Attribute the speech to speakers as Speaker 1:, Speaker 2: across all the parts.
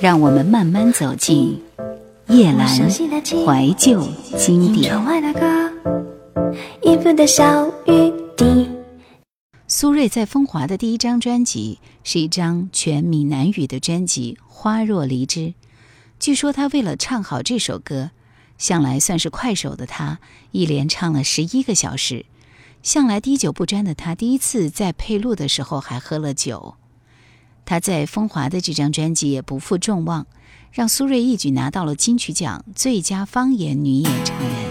Speaker 1: 让我们慢慢走进叶阑怀旧经典。苏芮在风华的第一张专辑是一张全闽南语的专辑《花若离枝》。据说他为了唱好这首歌，向来算是快手的他，一连唱了十一个小时。向来滴酒不沾的他，第一次在配录的时候还喝了酒。他在风华的这张专辑也不负众望，让苏芮一举拿到了金曲奖最佳方言女演唱人。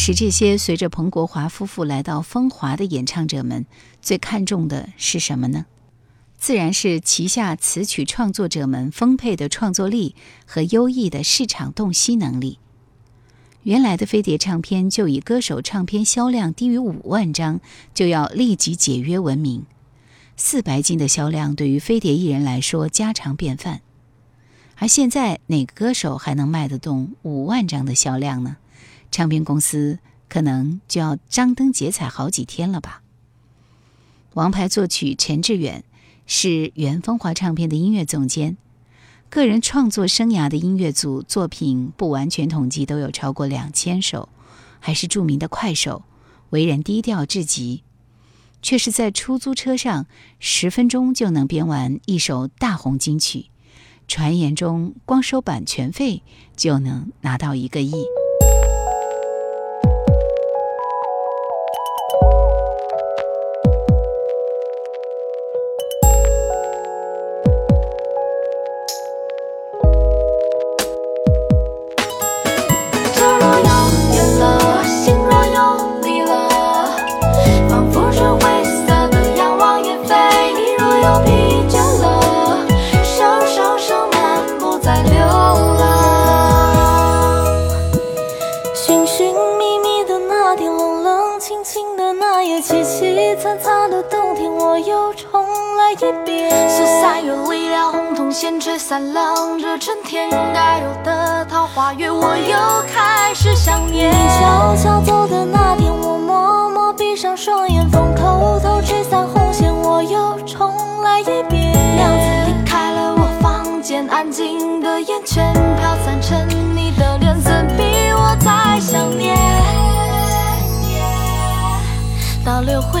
Speaker 1: 时这些随着彭国华夫妇来到风华的演唱者们，最看重的是什么呢？自然是旗下词曲创作者们丰沛的创作力和优异的市场洞悉能力。原来的飞碟唱片就以歌手唱片销量低于五万张就要立即解约闻名，四白金的销量对于飞碟艺人来说家常便饭。而现在哪个歌手还能卖得动五万张的销量呢？唱片公司可能就要张灯结彩好几天了吧。王牌作曲陈志远是原风华唱片的音乐总监。个人创作生涯的音乐组作品不完全统计都有超过两千首，还是著名的快手，为人低调至极，却是在出租车上十分钟就能编完一首大红金曲，传言中光收版权费就能拿到一个亿。
Speaker 2: 吹散浪这春天该有的桃花月，我又开始想念。你悄悄走的那天，我默默闭上双眼，风偷偷吹散红线，我又重来一遍。娘子离开了我房间，安静的烟圈飘散成你的脸，怎比我再想念？倒流回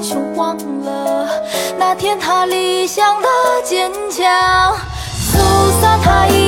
Speaker 2: 就，忘了那天他理想的坚强。苏萨他
Speaker 1: 一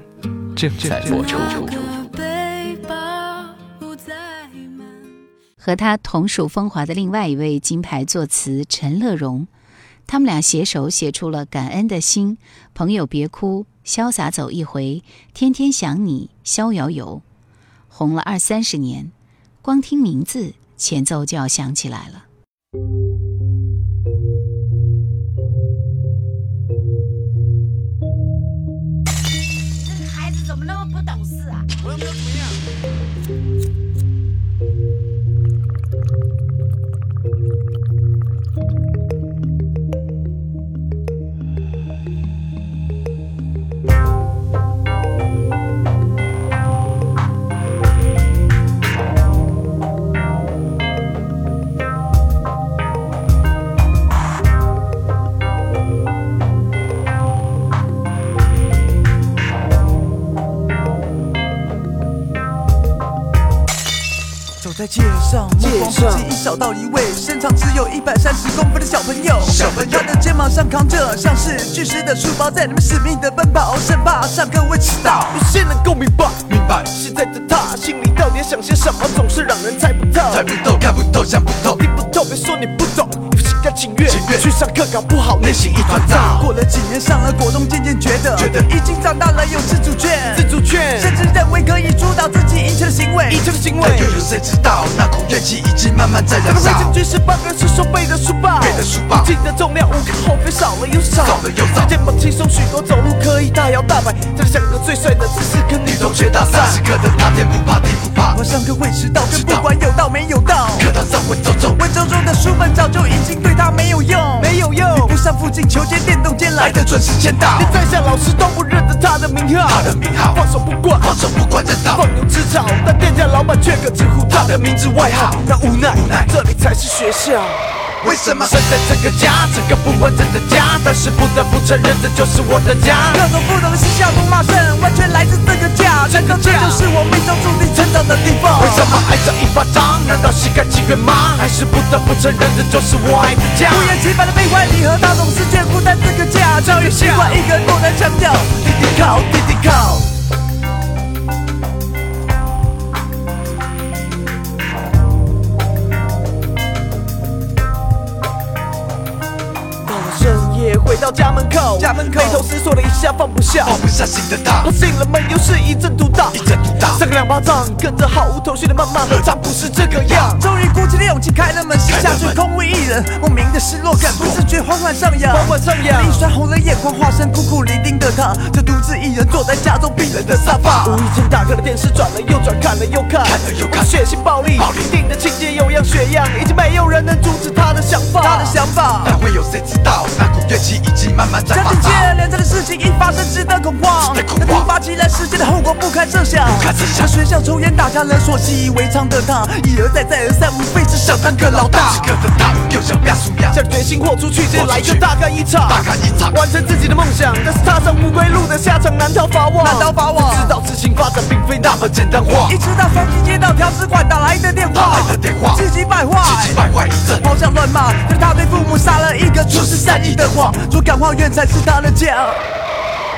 Speaker 3: 正在播出。
Speaker 1: 和他同属风华的另外一位金牌作词陈乐融，他们俩携手写出了《感恩的心》《朋友别哭》《潇洒走一回》《天天想你》《逍遥游》，红了二三十年，光听名字前奏就要响起来了。
Speaker 4: 事啊？
Speaker 5: 我又上，目光不经意扫到一位身长只有一百三十公分的小朋友。小朋友，他的肩膀上扛着像是巨石的书包，在你们使命的奔跑，生怕上课会迟到。有些能够明白，明白。现在的他心里到底想些什么，总是让人猜不透。猜不透，看不透，想不透，听不透，别说你不懂。心甘情愿，去上课搞不好内心一团糟。过了几年，上了国中，渐渐觉得，觉得已经长大了，有自主权，自主权，甚至认为可以主导自己一切的行为，一切的行为。又有谁知道那股怨气已经慢慢在燃烧？回去是半个是手背的书包，背的书包，记的重量无可厚非，少了又少，少了又少。肩膀轻松许多，走路可以大摇大摆，这里像个最帅的姿势，跟女同学大赛。时刻的那天不怕地不怕，我上课会迟到，更不管有到没有到。课堂上会走走，文绉绉的书本早就已经对他没有用，没有用。你不上附近求签、电动间来的准时签到，你在下老师都不认得他的名号，他的名号。放手不管，放手不管人道，放牛吃草，但店家老板却可直呼他的名字外号，他无奈，无奈，这里才是学校。为什么？生在这个家，这个不完整的家？但是不得不承认，这就是我的家。各种不同的嬉笑怒骂声，完全来自这个家。难道这就是我命中注定成长的地方？为什么？挨这一巴掌？难道心甘情愿吗？还是不得不承认，这就是我爱的家？不厌其烦的悲欢离合，他总是眷顾在这个家。教育习惯一个人不能强调，一定靠，弟弟靠。口，家门口。眉头思索了一下，放不下，放不下心的他。他进了门，又是一阵毒打，一阵毒打，三个两巴掌，跟着毫无头绪的谩骂，何尝不是这个样？终于鼓起了勇气开了门，心下却空无一人，莫名的失落感，不自觉缓缓上扬，缓缓上扬。泪酸红了眼眶，化身孤苦伶仃的他，就独自一人坐在家中冰冷的沙发。无意间打开了电视，转了又转，看了又看，看了又看，血腥暴力，暴力定的情节有样学样，已经没有人能阻止他的想法，他的想法。但会有谁知道，那股怨气已经慢慢在发事情一发生，值得恐慌。那突发奇来事件的后果不堪设想。不堪设想。学校抽烟打架人所，习以为常的他，一而再再而三，无非是想当个老大。时刻的他又想变输样，下决心豁出去，先来个大干一场，大干一场，完成自己的梦想。但是踏上不归路的下场，难逃法网，难逃法网。知道事情发展并非那么简单化。一直到双击接到调试馆打来的电话，打来的电话，气急败坏，气急败坏一阵，咆哮乱骂。但他对父母撒了一个出师善意的谎，说感化院才是他的家。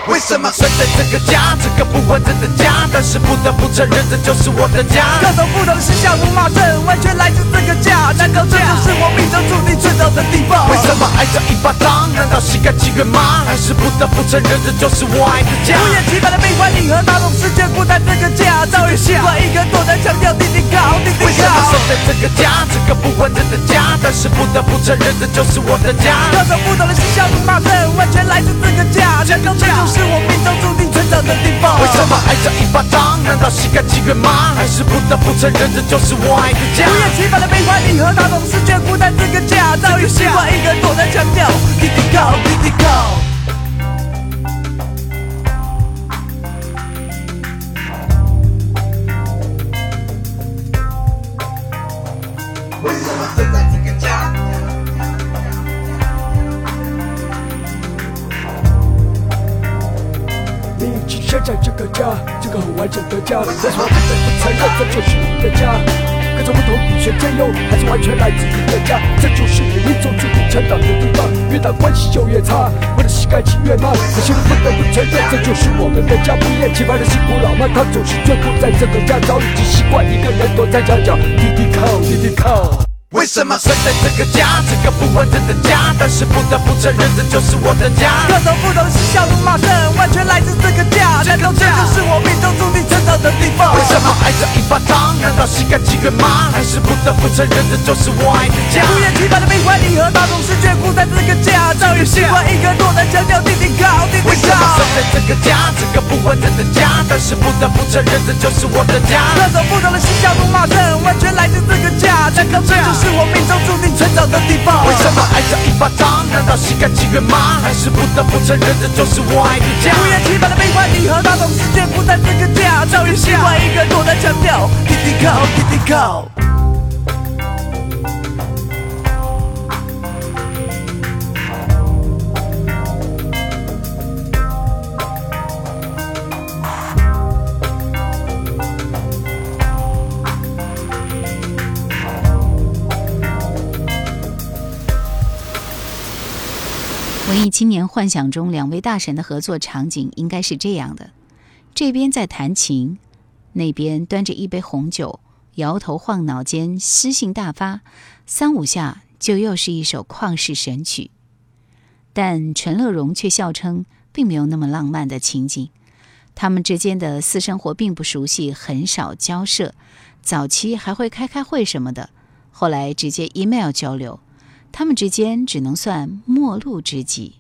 Speaker 5: 为什么生在这个家，这个不完整的家？但是不得不承认，这就是我的家。各种不同的嬉笑怒骂声，完全来自这个家。难道这就是我命中注定存到的地方？为什么挨这一巴掌？难道心甘情愿吗？还是不得不承认，这就是我爱的家？不厌其烦的悲欢离合，他总是眷顾在这个家。早已习惯一个躲在墙角弟弟靠，弟弟靠。为什么生在这个家，这个不完整的家？但是不得不承认，这就是我的家。各种不同的嬉笑怒骂声，完全来自这个家。难道这就是我命中注定成长的地方？为什么挨这一巴掌？难道心甘情愿吗？还是不得不承认，这就是我爱的家？不厌其烦的悲欢离合，他总是眷顾在这个家。
Speaker 6: 早已习惯一个人躲在墙角，低低靠，低低靠。
Speaker 5: 个人躲在这个家，这个不完整的家？但是不得不承认，这就是我的家。
Speaker 7: 各种不同的嬉笑怒骂声，完全来自这个家。难道这就是我命中注定成长的地方？
Speaker 5: 为什么挨着一巴掌？难道心甘情愿吗？还是不得不承认，这就是我爱的家？
Speaker 7: 不厌其烦的悲欢离合，大众是眷顾在这个家，早已习惯一个躲在墙角，滴滴靠，滴滴
Speaker 5: 为什么生。在这个家，这个不完整的家？但是不得不承认，这就是我的家。
Speaker 7: 各种不同的嬉笑怒骂声，完全来自这个家。难道这就是我命中注定成长的地方？
Speaker 5: 为什么爱像一把糖？难道心甘情愿吗？还是不得不承认，这就是我爱的家？
Speaker 7: 不厌其烦的悲欢离合，他总是眷顾在这个家，早已习惯一个躲在墙角，滴滴靠，滴滴靠。
Speaker 1: 艺青年幻想中两位大神的合作场景应该是这样的：这边在弹琴，那边端着一杯红酒，摇头晃脑间诗兴大发，三五下就又是一首旷世神曲。但陈乐融却笑称，并没有那么浪漫的情景。他们之间的私生活并不熟悉，很少交涉，早期还会开开会什么的，后来直接 email 交流。他们之间只能算陌路知己。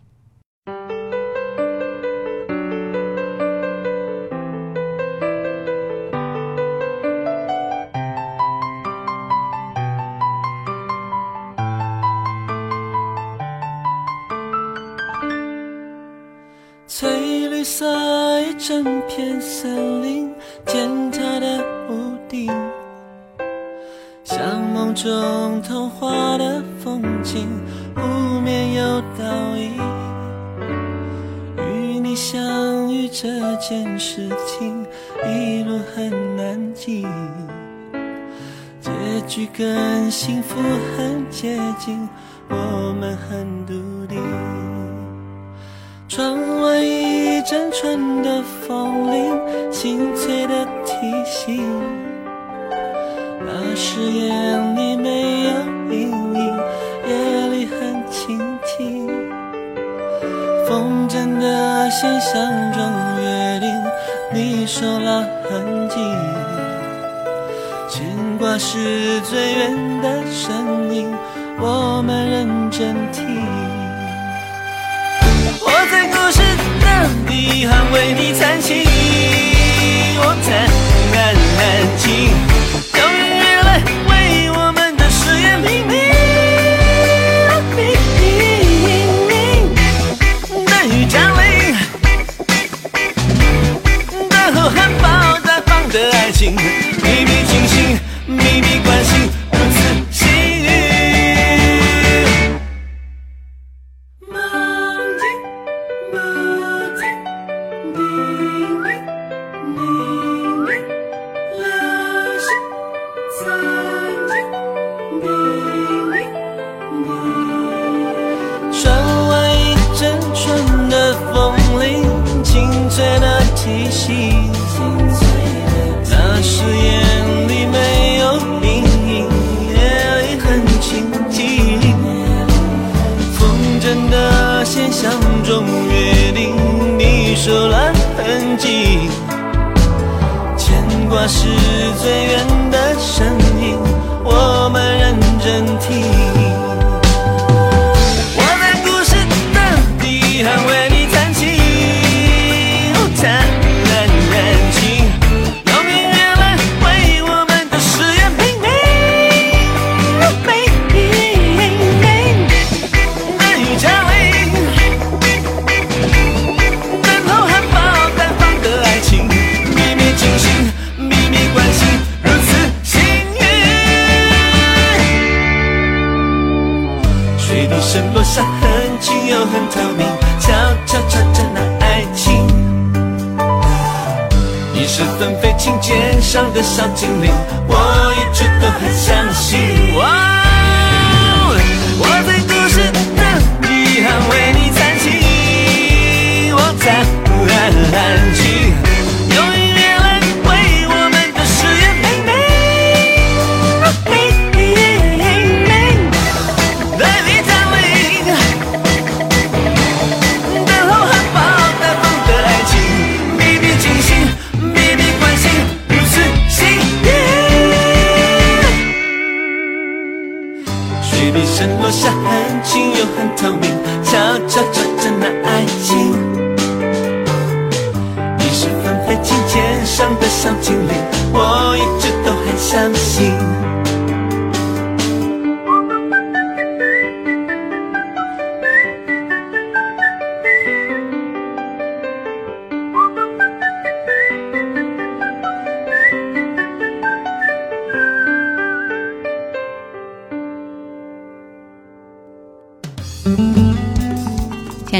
Speaker 8: 翠绿色一整片森林，这件事情，一路很难记，结局跟幸福很接近，我们很笃定。窗外一阵春的风铃，清脆的提醒。那誓言里没的心像种约定，你手拉痕迹。牵挂是最远的声音，我们认真听。我在故事的彼岸为你弹琴，我弹弹弹琴，心。是最远